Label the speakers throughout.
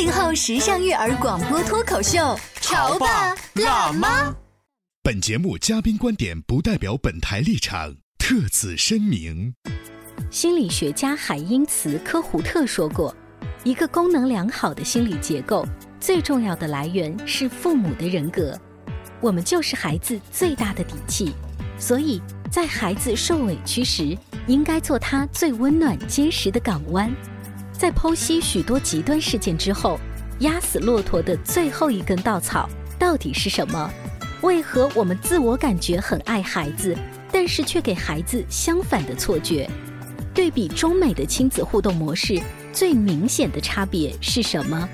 Speaker 1: 八零后时尚育儿广播脱口秀，
Speaker 2: 潮爸辣妈。
Speaker 3: 本节目嘉宾观点不代表本台立场，特此声明。
Speaker 4: 心理学家海因茨·科胡特说过，一个功能良好的心理结构，最重要的来源是父母的人格。我们就是孩子最大的底气，所以在孩子受委屈时，应该做他最温暖、坚实的港湾。在剖析许多极端事件之后，压死骆驼的最后一根稻草到底是什么？为何我们自我感觉很爱孩子，但是却给孩子相反的错觉？对比中美的亲子互动模式，最明显的差别是什么？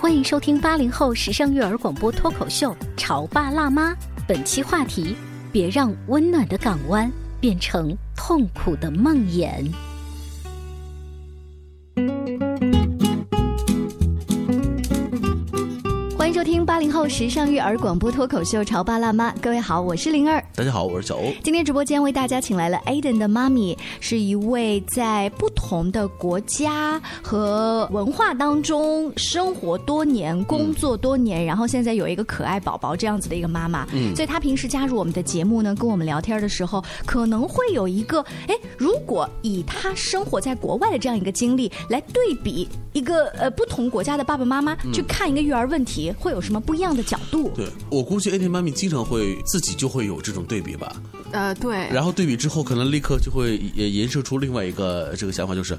Speaker 4: 欢迎收听八零后时尚育儿广播脱口秀《潮爸辣妈》，本期话题：别让温暖的港湾变成痛苦的梦魇。
Speaker 1: 迎收听八零后时尚育儿广播脱口秀《潮爸辣妈》，各位好，我是灵儿。
Speaker 2: 大家好，我是小欧。
Speaker 1: 今天直播间为大家请来了 Aden 的妈咪，是一位在不同的国家和文化当中生活多年、工作多年，然后现在有一个可爱宝宝这样子的一个妈妈。嗯，所以她平时加入我们的节目呢，跟我们聊天的时候，可能会有一个，哎，如果以她生活在国外的这样一个经历来对比一个呃不同国家的爸爸妈妈去看一个育儿问题，会有什么不一样的角度？
Speaker 2: 对我估计 Aden 妈咪经常会自己就会有这种对比吧。
Speaker 5: 呃，对。
Speaker 2: 然后对比之后，可能立刻就会也延伸出另外一个这个想法，就是，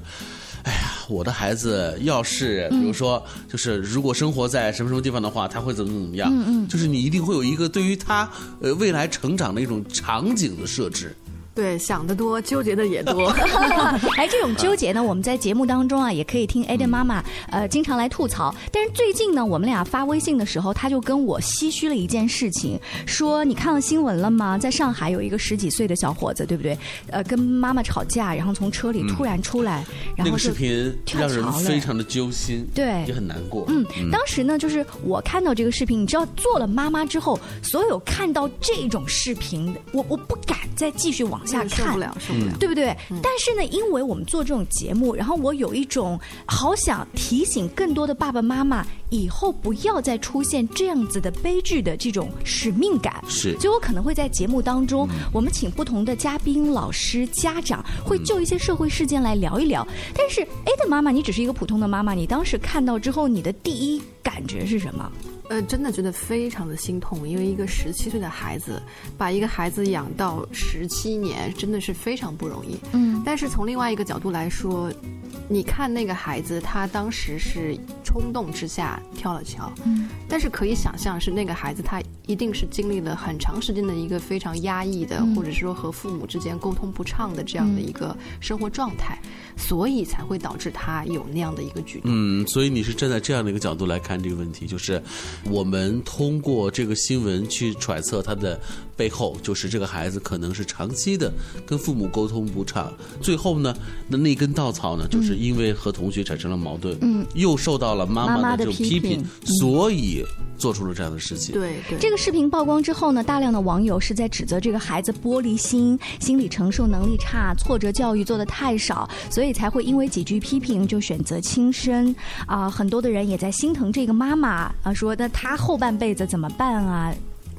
Speaker 2: 哎呀，我的孩子要是比如说，就是如果生活在什么什么地方的话，他会怎么怎么样？嗯嗯，就是你一定会有一个对于他呃未来成长的一种场景的设置。
Speaker 5: 对，想得多，纠结的也多。
Speaker 1: 哎，这种纠结呢，我们在节目当中啊，也可以听 Aden 妈妈呃经常来吐槽。但是最近呢，我们俩发微信的时候，他就跟我唏嘘了一件事情，说你看到新闻了吗？在上海有一个十几岁的小伙子，对不对？呃，跟妈妈吵架，然后从车里突然出来，然后
Speaker 2: 那个视频让人非常的揪心，
Speaker 1: 对
Speaker 2: 也很难过。
Speaker 1: 嗯，当时呢，就是我看到这个视频，你知道，做了妈妈之后，所有看到这种视频，我我不敢再继续往下看，
Speaker 5: 受不了，受不了。
Speaker 1: 对不对？但是呢，因为我们做这种节目，然后我有一种好想提醒更多的爸爸妈妈，以后不要再出现这样子的悲剧的这种使命感。
Speaker 2: 是
Speaker 1: 所以我可能会在节目当中，我们请不同的嘉宾、老师、家长，会就一些社会事件来聊一聊。但是 A 的妈妈，你只是一个普通的妈妈，你当时看到之后，你的第一感觉是什么？
Speaker 5: 呃，真的觉得非常的心痛，因为一个十七岁的孩子，把一个孩子养到十七年，真的是非常不容易。
Speaker 1: 嗯，
Speaker 5: 但是从另外一个角度来说，你看那个孩子，他当时是冲动之下跳了桥，
Speaker 1: 嗯，
Speaker 5: 但是可以想象是那个孩子他一定是经历了很长时间的一个非常压抑的，
Speaker 1: 嗯。
Speaker 5: 或者是说和父母之间沟通不畅的这样的一个生活状态，所以才会导致他有那样的一个举动。
Speaker 2: 嗯，所以你是站在这样的一个角度来看这个问题，就是我们通过这个新闻去揣测他的背后，就是这个孩子可能是长期的跟父母沟通不畅，最后呢，那那根稻草呢，就是因为和同学产生了矛盾，嗯，又受到了妈
Speaker 1: 妈妈的
Speaker 2: 这种批
Speaker 1: 评，
Speaker 2: 所以做出了这样的事情。
Speaker 5: 对对，
Speaker 1: 这个视频曝光之后呢，大量的网友是在指责这个孩子玻璃心、心理承受能力差、挫折教育做的太少，所以才会因为几句批评就选择轻生。啊、很多的人也在心疼这个妈妈啊，说那她后半辈子怎么办啊？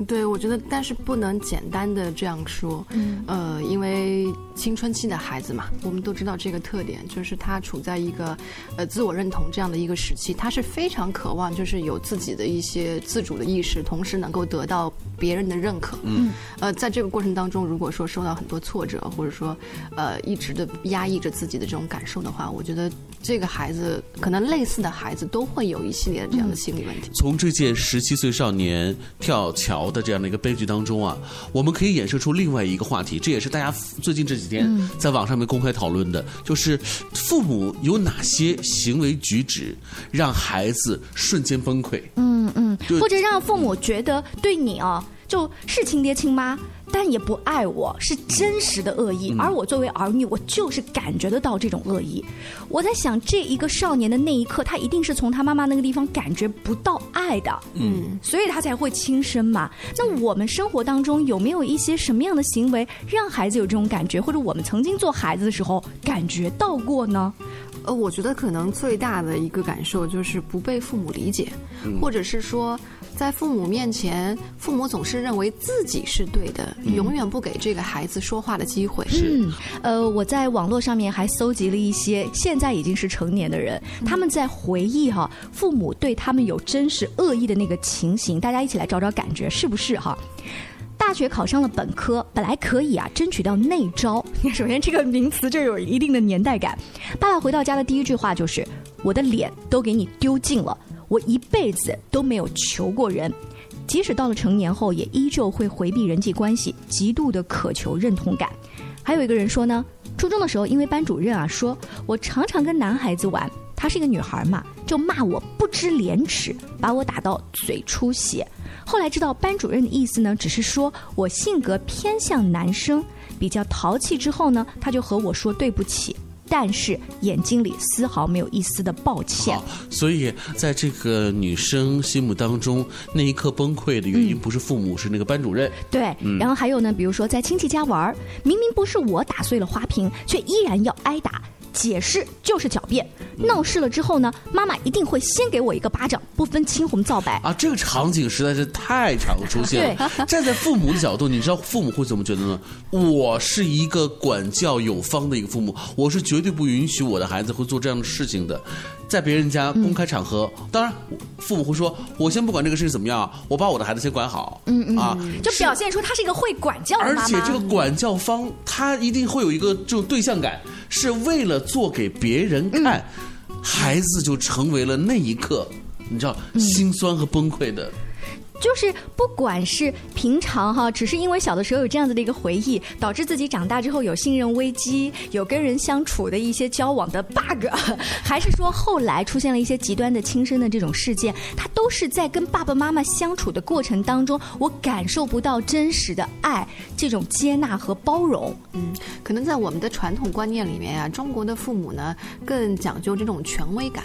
Speaker 5: 对，我觉得，但是不能简单的这样说，嗯，呃，因为青春期的孩子嘛，我们都知道这个特点，就是他处在一个，呃，自我认同这样的一个时期，他是非常渴望，就是有自己的一些自主的意识，同时能够得到别人的认可。嗯，呃，在这个过程当中，如果说受到很多挫折，或者说呃一直的压抑着自己的这种感受的话，我觉得这个孩子可能类似的孩子都会有一系列的这样的心理问题。
Speaker 2: 从这件十七岁少年跳桥的这样的一个悲剧当中啊，我们可以衍生出另外一个话题，这也是大家最近这几天在网上面公开讨论的，就是父母有哪些行为举止让孩子瞬间崩溃？
Speaker 1: 嗯嗯
Speaker 2: 就，
Speaker 1: 或者让父母觉得对你啊，就是亲爹亲妈，但也不爱我，是真实的恶意。而我作为儿女，我就是感觉得到这种恶意。我在想，这一个少年的那一刻，他一定是从他妈妈那个地方感觉不到爱的，嗯，所以他才会轻生嘛。那我们生活当中有没有一些什么样的行为让孩子有这种感觉，或者我们曾经做孩子的时候感觉到过呢？
Speaker 5: 呃，我觉得可能最大的一个感受就是不被父母理解，或者是说，在父母面前，父母总是认为自己是对的，永远不给这个孩子说话的机会。
Speaker 1: 嗯，呃，我在网络上面还搜集了一些现在已经是成年的人，他们在回忆哈父母对他们有真实恶意的那个情形，大家一起来找找感觉是不是哈？大学考上了本科，本来可以啊争取到内招。首先这个名词就有一定的年代感。爸爸回到家的第一句话就是：“我的脸都给你丢尽了，我一辈子都没有求过人。”即使到了成年后，也依旧会回避人际关系，极度的渴求认同感。还有一个人说呢，初中的时候，因为班主任啊说我常常跟男孩子玩，她是一个女孩嘛，就骂我不知廉耻，把我打到嘴出血。后来知道班主任的意思呢，只是说我性格偏向男生，比较淘气。之后呢，他就和我说对不起，但是眼睛里丝毫没有一丝的抱歉。，
Speaker 2: 所以在这个女生心目当中，那一刻崩溃的原因不是父母，是那个班主任。
Speaker 1: 对，然后还有呢，比如说在亲戚家玩儿，明明不是我打碎了花瓶，却依然要挨打。解释就是狡辩，闹事了之后呢，妈妈一定会先给我一个巴掌，不分青红皂白。
Speaker 2: 啊，这个场景实在是太常出现了。站在父母的角度，你知道父母会怎么觉得呢？我是一个管教有方的一个父母，我是绝对不允许我的孩子会做这样的事情的。在别人家公开场合，当然父母会说：“我先不管这个事情怎么样，我把我的孩子先管好。”嗯嗯啊，
Speaker 1: 就表现出他是一个会管教的
Speaker 2: 而
Speaker 1: 妈而。
Speaker 2: 且这个管教方他一定会有一个这种对象感，是为了做给别人看，孩子就成为了那一刻，你知道心酸和崩溃的。
Speaker 1: 就是不管是平常哈，只是因为小的时候有这样子的一个回忆，导致自己长大之后有信任危机，有跟人相处的一些交往的 bug，还是说后来出现了一些极端的轻生的这种事件，他都是在跟爸爸妈妈相处的过程当中，我感受不到真实的爱、这种接纳和包容。
Speaker 5: 嗯，可能在我们的传统观念里面啊，中国的父母呢更讲究这种权威感。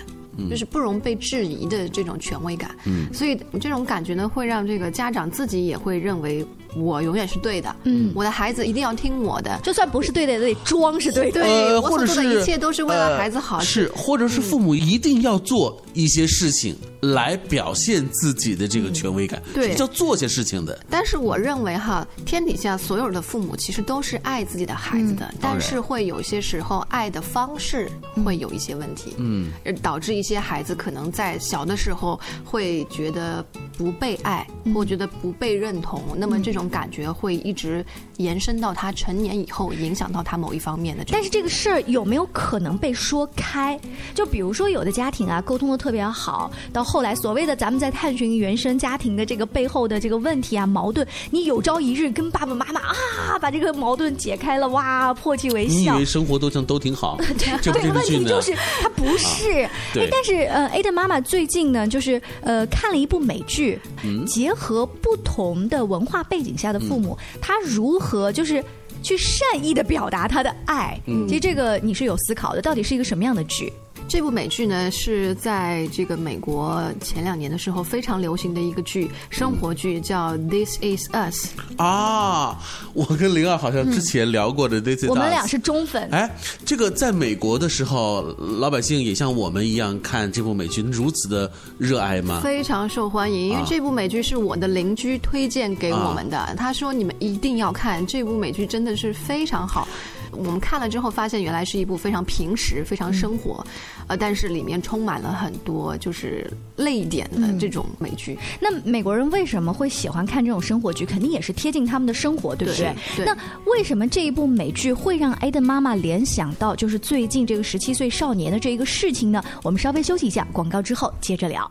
Speaker 5: 就是不容被质疑的这种权威感，嗯，所以这种感觉呢，会让这个家长自己也会认为我永远是对的，嗯，我的孩子一定要听我的，
Speaker 1: 就算不是对的，也得装是对的。
Speaker 5: 对，我
Speaker 2: 或者是
Speaker 5: 所做的一切都是为了孩子好，
Speaker 2: 呃是，或者是父母一定要做一些事情来表现自己的这个权威感，
Speaker 5: 对
Speaker 2: 是要做些事情的。
Speaker 5: 但是我认为哈，天底下所有的父母其实都是爱自己的孩子的，但是会有些时候爱的方式会有一些问题，嗯，导致一些孩子可能在小的时候会觉得不被爱，或觉得不被认同，那么这种感觉会一直延伸到他成年以后，影响到他某一方面的。
Speaker 1: 但是这个事儿有没有可能被说开？就比如说有的家庭啊，沟通的特别好，到后来所谓的咱们在探寻原生家庭的这个背后的这个问题啊、矛盾，你有朝一日跟爸爸妈妈啊把这个矛盾解开了，哇，破涕为笑
Speaker 2: 你以为。生活都像都挺好？
Speaker 1: 对，问
Speaker 2: 电视剧呢？
Speaker 1: 题就是他不是。
Speaker 2: 对
Speaker 1: 哎，但是呃，A 的妈妈最近呢，就是呃看了一部美剧，
Speaker 2: 嗯
Speaker 1: 结合不同的文化背景下的父母，他如何就是。去善意的表达他的爱，
Speaker 2: 嗯
Speaker 1: 其实这个你是有思考的，到底是一个什么样的剧？
Speaker 5: 这部美剧呢，是在这个美国前两年的时候非常流行的一个剧，生活剧，叫《This Is Us》。
Speaker 2: 啊，我跟灵儿好像之前聊过的 This Is
Speaker 1: 我们俩是中粉，
Speaker 2: 哎，这个在美国的时候，老百姓也像我们一样看这部美剧，如此的热爱吗？
Speaker 5: 非常受欢迎，因为
Speaker 2: 啊
Speaker 5: 这部美剧是我的邻居推荐给我们的。他说你们一定要看这部美剧，真的是非常好。我们看了之后发现，原来是一部非常平实、非常生活，呃，但是里面充满了很多就是泪点的这种美剧。
Speaker 1: 那美国人为什么会喜欢看这种生活剧？肯定也是贴近他们的生活，对不对？
Speaker 5: 对
Speaker 1: 那为什么这一部美剧会让艾登妈妈联想到就是最近这个十七岁少年的这一个事情呢？我们稍微休息一下，广告之后接着聊。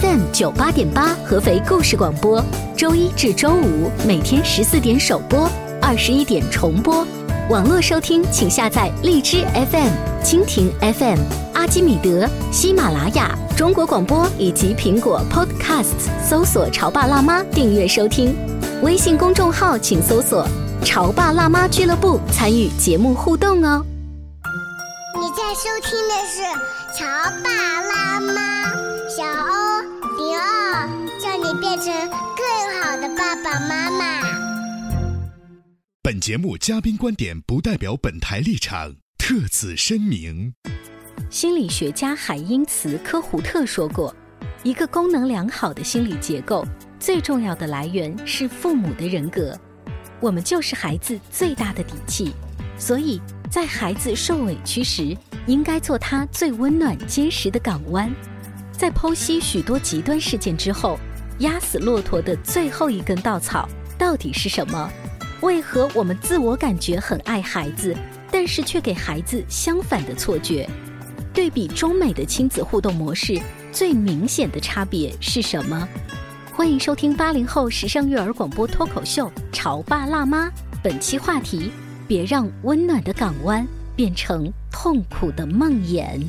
Speaker 4: ：FM 九八点八，合肥故事广播，周一至周五每天十四点首播，二十一点重播。网络收听，请下载荔枝 FM、蜻蜓 FM、阿基米德、喜马拉雅、中国广播以及苹果 Podcasts，搜索“潮爸辣妈”订阅收听。微信公众号请搜索“潮爸辣妈俱乐部”，参与节目互动哦。
Speaker 6: 你在收听的是《潮爸辣妈》，成更好的爸爸妈妈。
Speaker 3: 本节目嘉宾观点不代表本台立场，特此声明。
Speaker 4: 心理学家海因茨·科胡特说过，一个功能良好的心理结构，最重要的来源是父母的人格。我们就是孩子最大的底气，所以在孩子受委屈时，应该做他最温暖、坚实的港湾。在剖析许多极端事件之后，压死骆驼的最后一根稻草到底是什么？为何我们自我感觉很爱孩子，但是却给孩子相反的错觉？对比中美的亲子互动模式，最明显的差别是什么？欢迎收听八零后时尚育儿广播脱口秀《潮爸辣妈》，本期话题：别让温暖的港湾变成痛苦的梦魇。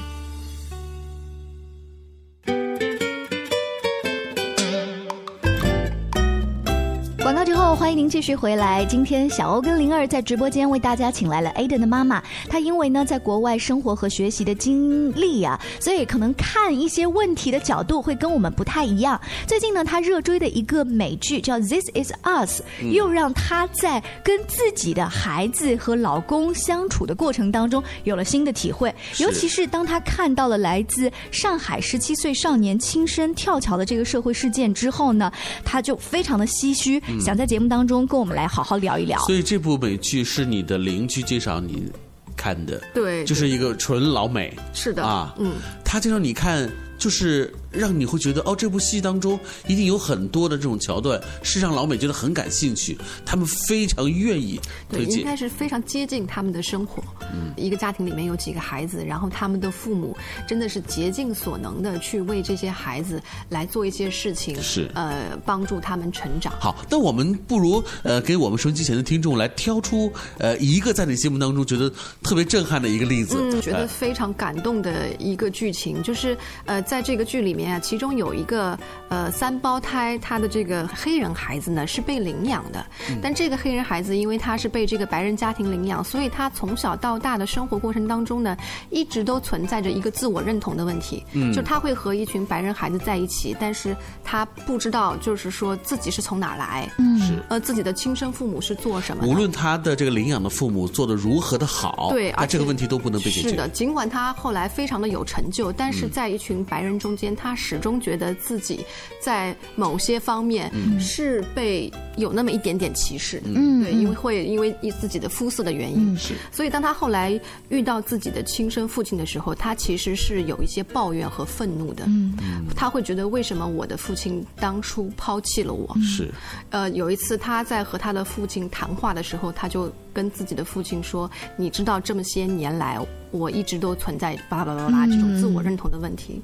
Speaker 1: 欢迎您继续回来。今天小欧跟灵儿在直播间为大家请来了 Aden 的妈妈。她因为呢在国外生活和学习的经历啊，所以可能看一些问题的角度会跟我们不太一样。最近呢，她热追的一个美剧叫《This Is Us》，又让她在跟自己的孩子和老公相处的过程当中有了新的体会。尤其是当她看到了来自上海十七岁少年轻生跳桥的这个社会事件之后呢，她就非常的唏嘘，想在节目当中跟我们来好好聊一聊。
Speaker 2: 所以这部美剧是你的邻居介绍你看的，
Speaker 5: 对。
Speaker 2: 就是一个纯老美。
Speaker 5: 是的
Speaker 2: 啊，
Speaker 5: 嗯，
Speaker 2: 他介绍你看，就是让你会觉得哦，这部戏当中一定有很多的这种桥段是让老美觉得很感兴趣，他们非常愿意
Speaker 5: 对，应该是非常接近他们的生活。
Speaker 2: 嗯
Speaker 5: 一个家庭里面有几个孩子，然后他们的父母真的是竭尽所能的去为这些孩子来做一些事情，
Speaker 2: 是
Speaker 5: 呃，帮助他们成长。
Speaker 2: 好，那我们不如呃，给我们收音机前的听众来挑出呃一个在你心目当中觉得特别震撼的一个例子。
Speaker 5: 嗯，觉得
Speaker 2: 呃
Speaker 5: 非常感动的一个剧情，就是呃，在这个剧里面啊，其中有一个呃三胞胎，他的这个黑人孩子呢是被领养的，
Speaker 2: 嗯。
Speaker 5: 但这个黑人孩子因为他是被这个白人家庭领养，所以他从小到大的生活过程当中呢，一直都存在着一个自我认同的问题，
Speaker 2: 嗯。
Speaker 5: 就他会和一群白人孩子在一起，但是他不知道就是说自己是从哪儿来，
Speaker 1: 嗯。
Speaker 2: 是。
Speaker 5: 呃，自己的亲生父母是做什么的，
Speaker 2: 无论他的这个领养的父母做的如何的好，
Speaker 5: 对
Speaker 2: 啊这个问题都不能被解决。
Speaker 5: 是的，尽管他后来非常的有成就，但
Speaker 2: 嗯。
Speaker 5: 是在一群白人中间，他始终觉得自己在某些方面
Speaker 2: 嗯
Speaker 5: 是被有那么一点点歧视。
Speaker 1: 嗯
Speaker 5: 对，因为会因为自己的肤色的原因，
Speaker 2: 是
Speaker 5: 所以当他后来遇到自己的亲生父亲的时候，他其实是有一些抱怨和愤怒的。
Speaker 1: 嗯
Speaker 5: 他会觉得为什么我的父亲当初抛弃了我？
Speaker 2: 是
Speaker 5: 呃，有一次他在和他的父亲谈话的时候，他就跟自己的父亲说：“你知道这么些年来，我一直都存在巴拉巴拉巴拉这种自我认同的问题。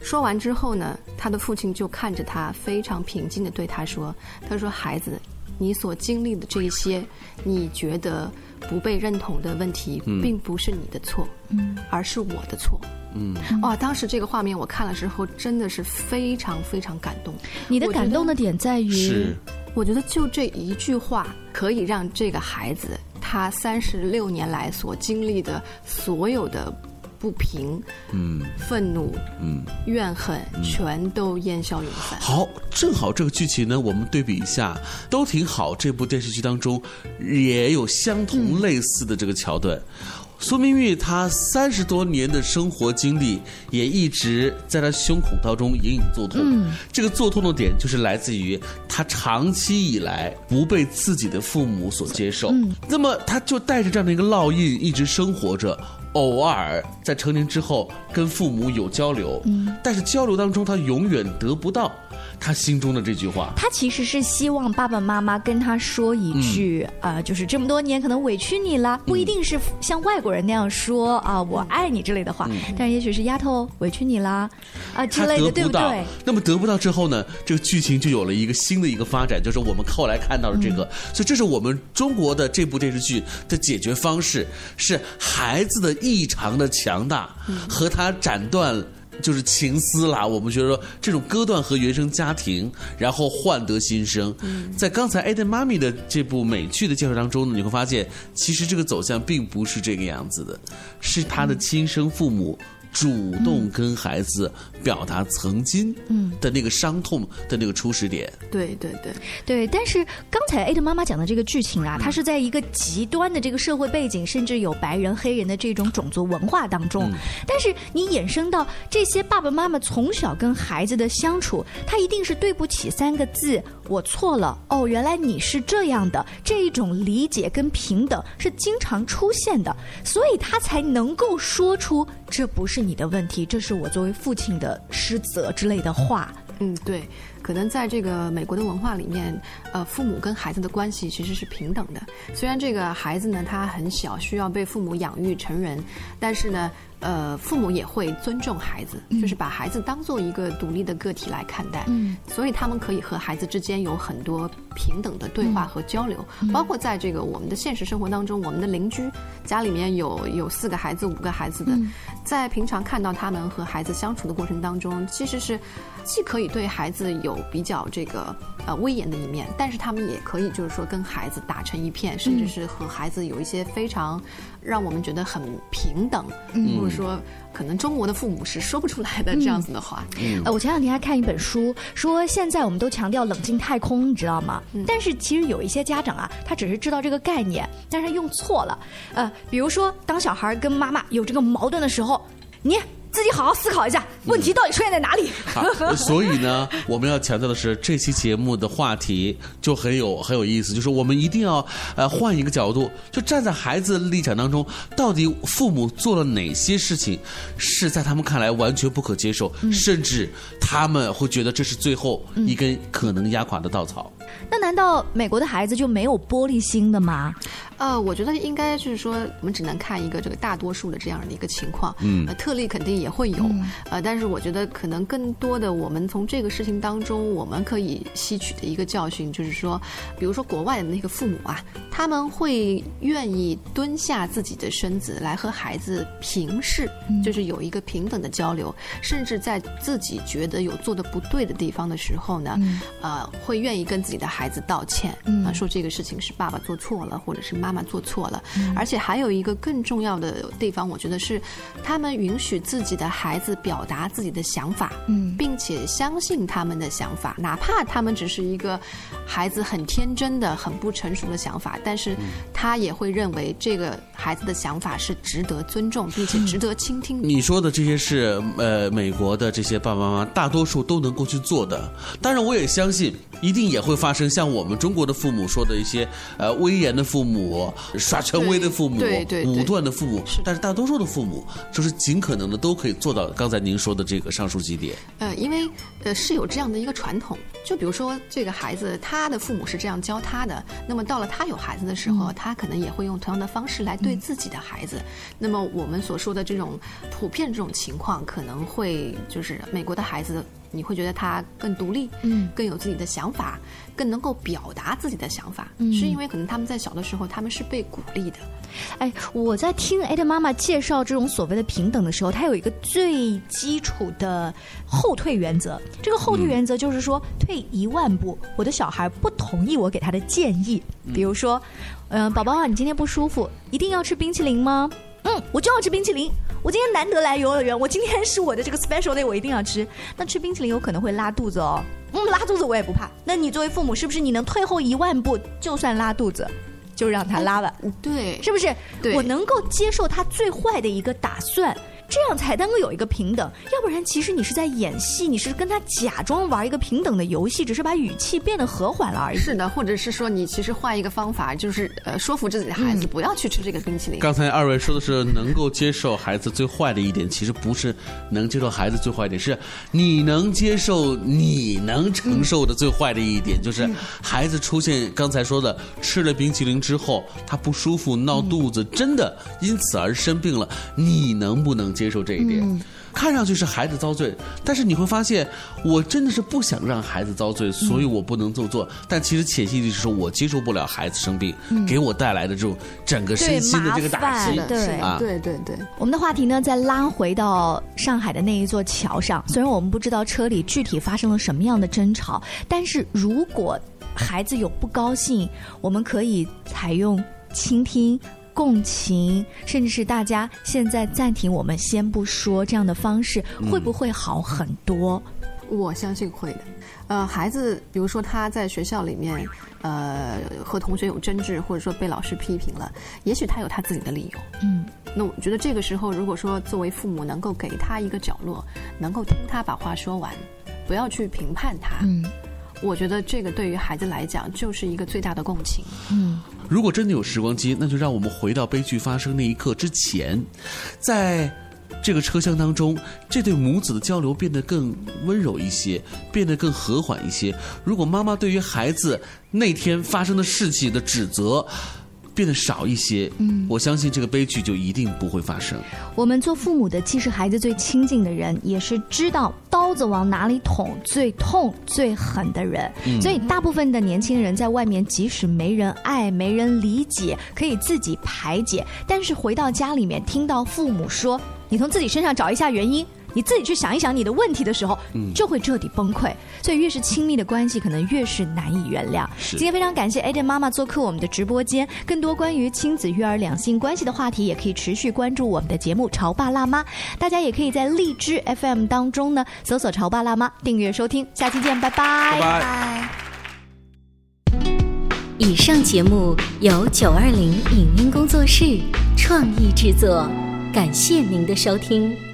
Speaker 5: 说完之后呢，他的父亲就看着他，非常平静的对他说：“他说孩子，你所经历的这一些，你觉得不被认同的问题，并不是你的错，
Speaker 1: 嗯。
Speaker 5: 而是我的错。”
Speaker 2: 嗯，
Speaker 5: 哇，当时这个画面我看了之后，真的是非常非常感动。
Speaker 1: 你的感动的点在于，
Speaker 2: 是，
Speaker 5: 我觉得就这一句话，可以让这个孩子他三十六年来所经历的所有的不平、
Speaker 2: 嗯
Speaker 5: 愤怒、
Speaker 2: 嗯。
Speaker 5: 怨恨，全都烟消云散。
Speaker 2: 好，正好这个剧情呢，我们对比一下，都挺好。这部电视剧当中也有相同类似的这个桥段。苏明玉她三十多年的生活经历，也一直在她胸口当中隐隐作痛。
Speaker 1: 嗯
Speaker 2: 这个作痛的点就是来自于她长期以来不被自己的父母所接受，
Speaker 1: 嗯
Speaker 2: 那么她就带着这样的一个烙印一直生活着。偶尔在成年之后跟父母有交流，
Speaker 1: 嗯。
Speaker 2: 但是交流当中他永远得不到她心中的这句话。
Speaker 1: 他其实是希望爸爸妈妈跟他说一句，
Speaker 2: 嗯
Speaker 1: 啊、就是这么多年可能委屈你了，不一定是像外国人那样说啊、我爱你之类的话，但是也许是丫头委屈你啦，啊、之类的，对不对？，
Speaker 2: 那么得不到之后呢，这个剧情就有了一个新的一个发展，就是我们后来看到的这个，
Speaker 1: 嗯
Speaker 2: 所以这是我们中国的这部电视剧的解决方式，是孩子的异常的强大、
Speaker 1: 嗯
Speaker 2: 和他斩断。就是情思啦，我们觉得说这种割断和原生家庭，然后换得新生。
Speaker 1: 嗯
Speaker 2: 在刚才 Eden 妈咪的这部美剧的介绍当中呢，你会发现，其实这个走向并不是这个样子的，是他的亲生父母主动跟孩子表达曾经
Speaker 1: 嗯
Speaker 2: 的那个伤痛的那个初始点。
Speaker 5: 对对对，
Speaker 1: 对，但是刚才 A 的妈妈讲的这个剧情啊，它是在一个极端的这个社会背景，甚至有白人、黑人的这种种族文化当中。但是你衍生到这些爸爸妈妈从小跟孩子的相处，他一定是对不起三个字，我错了。哦，原来你是这样的，这一种理解跟平等是经常出现的，所以他才能够说出这不是是你的问题，这是我作为父亲的失责之类的话。
Speaker 5: 嗯，对，可能在这个美国的文化里面，呃，父母跟孩子的关系其实是平等的。虽然这个孩子呢，他很小，需要被父母养育成人，但是呢，呃，父母也会尊重孩子，就是把孩子当做一个独立的个体来看待。
Speaker 1: 嗯，
Speaker 5: 所以他们可以和孩子之间有很多平等的对话和交流，包括在这个我们的现实生活当中，我们的邻居家里面有有四个孩子、五个孩子的，在平常看到他们和孩子相处的过程当中，其实是既可以对孩子有比较这个呃威严的一面，但是他们也可以就是说跟孩子打成一片，甚至是和孩子有一些非常让我们觉得很平等，
Speaker 1: 嗯
Speaker 5: 或者说可能中国的父母是说不出来的这样子的话。
Speaker 1: 呃，我前两天还看一本书，说现在我们都强调冷静太空，你知道吗？但是其实有一些家长啊，他只是知道这个概念，但是他用错了。呃，比如说当小孩跟妈妈有这个矛盾的时候，你自己好好思考一下，问题到底出现在哪里？
Speaker 2: 好，所以呢，我们要强调的是，这期节目的话题就很有很有意思，就是我们一定要呃换一个角度，就站在孩子的立场当中，到底父母做了哪些事情是在他们看来完全不可接受，甚至他们会觉得这是最后一根可能压垮的稻草。
Speaker 1: 那难道美国的孩子就没有玻璃心的吗？
Speaker 5: 呃，我觉得应该就是说，我们只能看一个这个大多数的这样的一个情况，
Speaker 2: 嗯
Speaker 5: 呃，特例肯定也会有，呃，但是我觉得可能更多的，我们从这个事情当中，我们可以吸取的一个教训就是说，比如说国外的那个父母啊，他们会愿意蹲下自己的身子来和孩子平视，就是有一个平等的交流，甚至在自己觉得有做的不对的地方的时候呢，呃，会愿意跟自己的孩子道歉，
Speaker 1: 嗯。
Speaker 5: 啊、说这个事情是爸爸做错了，或者是妈妈做错了。而且还有一个更重要的地方，我觉得是他们允许自己的孩子表达自己的想法，
Speaker 1: 嗯。
Speaker 5: 并且相信他们的想法，哪怕他们只是一个孩子很天真的、很不成熟的想法，但是他也会认为这个孩子的想法是值得尊重，并且值得倾听。
Speaker 2: 你说的这些是呃美国的这些爸爸妈妈大多数都能够去做的，当然我也相信一定也会发生像我们中国的父母说的一些呃威严的父母、耍权威的父母、
Speaker 5: 对对对
Speaker 2: 武断的父母，但是大多数的父母就是尽可能的都可以做到刚才您说的这个上述几点。
Speaker 5: 呃，因为呃是有这样的一个传统，就比如说这个孩子他的父母是这样教他的，那么到了他有孩子的时候，他可能也会用同样的方式来对自己的孩子。那么我们所说的这种普遍这种情况，可能会就是美国的孩子你会觉得他更独立，
Speaker 1: 嗯，
Speaker 5: 更有自己的想法，更能够表达自己的想法，
Speaker 1: 嗯
Speaker 5: 是因为可能他们在小的时候他们是被鼓励的。
Speaker 1: 哎，我在听 Ada 妈妈介绍这种所谓的平等的时候，她有一个最基础的后退原则。这个后退原则就是说，退一万步，我的小孩不同意我给他的建议，比如说，嗯、宝宝啊，你今天不舒服，一定要吃冰淇淋吗？嗯，我就要吃冰淇淋。我今天难得来游乐园，我今天是我的这个 special day，我一定要吃。那吃冰淇淋有可能会拉肚子哦。嗯，拉肚子我也不怕。那你作为父母，是不是你能退后一万步，就算拉肚子，就让他拉吧？
Speaker 5: 对，
Speaker 1: 是不是？
Speaker 5: 对
Speaker 1: 我能够接受他最坏的一个打算，这样才能够有一个平等。要不然，其实你是在演戏，你是跟他假装玩一个平等的游戏，只是把语气变得和缓了而已。
Speaker 5: 是的，或者是说你其实换一个方法，就是呃说服自己的孩子不要去吃这个冰淇淋。
Speaker 2: 刚才二位说的是能够接受孩子最坏的一点，其实不是能接受孩子最坏一点，是你能接受你能承受的最坏的一点，就是孩子出现刚才说的吃了冰淇淋之后他不舒服闹肚子，真的因此而生病了，你能不能接受这一点？看上去是孩子遭罪，但是你会发现，我真的是不想让孩子遭罪，所以我不能这么做。但其实潜心里是说我接受不了孩子生病、给我带来的这种整个身心的这个打击
Speaker 1: 对对
Speaker 2: 啊。
Speaker 5: 对对对，
Speaker 1: 我们的话题呢，再拉回到上海的那一座桥上。虽然我们不知道车里具体发生了什么样的争吵，但是如果孩子有不高兴，我们可以采用倾听。共情，甚至是大家现在暂停，我们先不说这样的方式，会不会好很多？
Speaker 5: 我相信会的。呃，孩子，比如说他在学校里面，呃，和同学有争执，或者说被老师批评了，也许他有他自己的理由。
Speaker 1: 嗯，
Speaker 5: 那我觉得这个时候，如果说作为父母能够给他一个角落，能够听他把话说完，不要去评判他，
Speaker 1: 嗯，
Speaker 5: 我觉得这个对于孩子来讲就是一个最大的共情。
Speaker 1: 嗯，
Speaker 2: 如果真的有时光机，那就让我们回到悲剧发生那一刻之前，在这个车厢当中，这对母子的交流变得更温柔一些，变得更和缓一些。如果妈妈对于孩子那天发生的事情的指责变得少一些，嗯，我相信这个悲剧就一定不会发生。
Speaker 1: 我们做父母的，既是孩子最亲近的人，也是知道刀子往哪里捅最痛、最狠的人。所以，大部分的年轻人在外面，即使没人爱、没人理解，可以自己排解，但是回到家里面，听到父母说“你从自己身上找一下原因”。你自己去想一想你的问题的时候，就会彻底崩溃。所以越是亲密的关系，可能越是难以原谅。今天非常感谢 Aden 妈妈做客我们的直播间，更多关于亲子育儿、两性关系的话题，也可以持续关注我们的节目《潮爸辣妈》。大家也可以在荔枝 FM 当中呢搜索“潮爸辣妈”，订阅收听。下期见，拜拜。
Speaker 2: 拜拜。
Speaker 4: 以上节目由九二零影音工作室创意制作，感谢您的收听。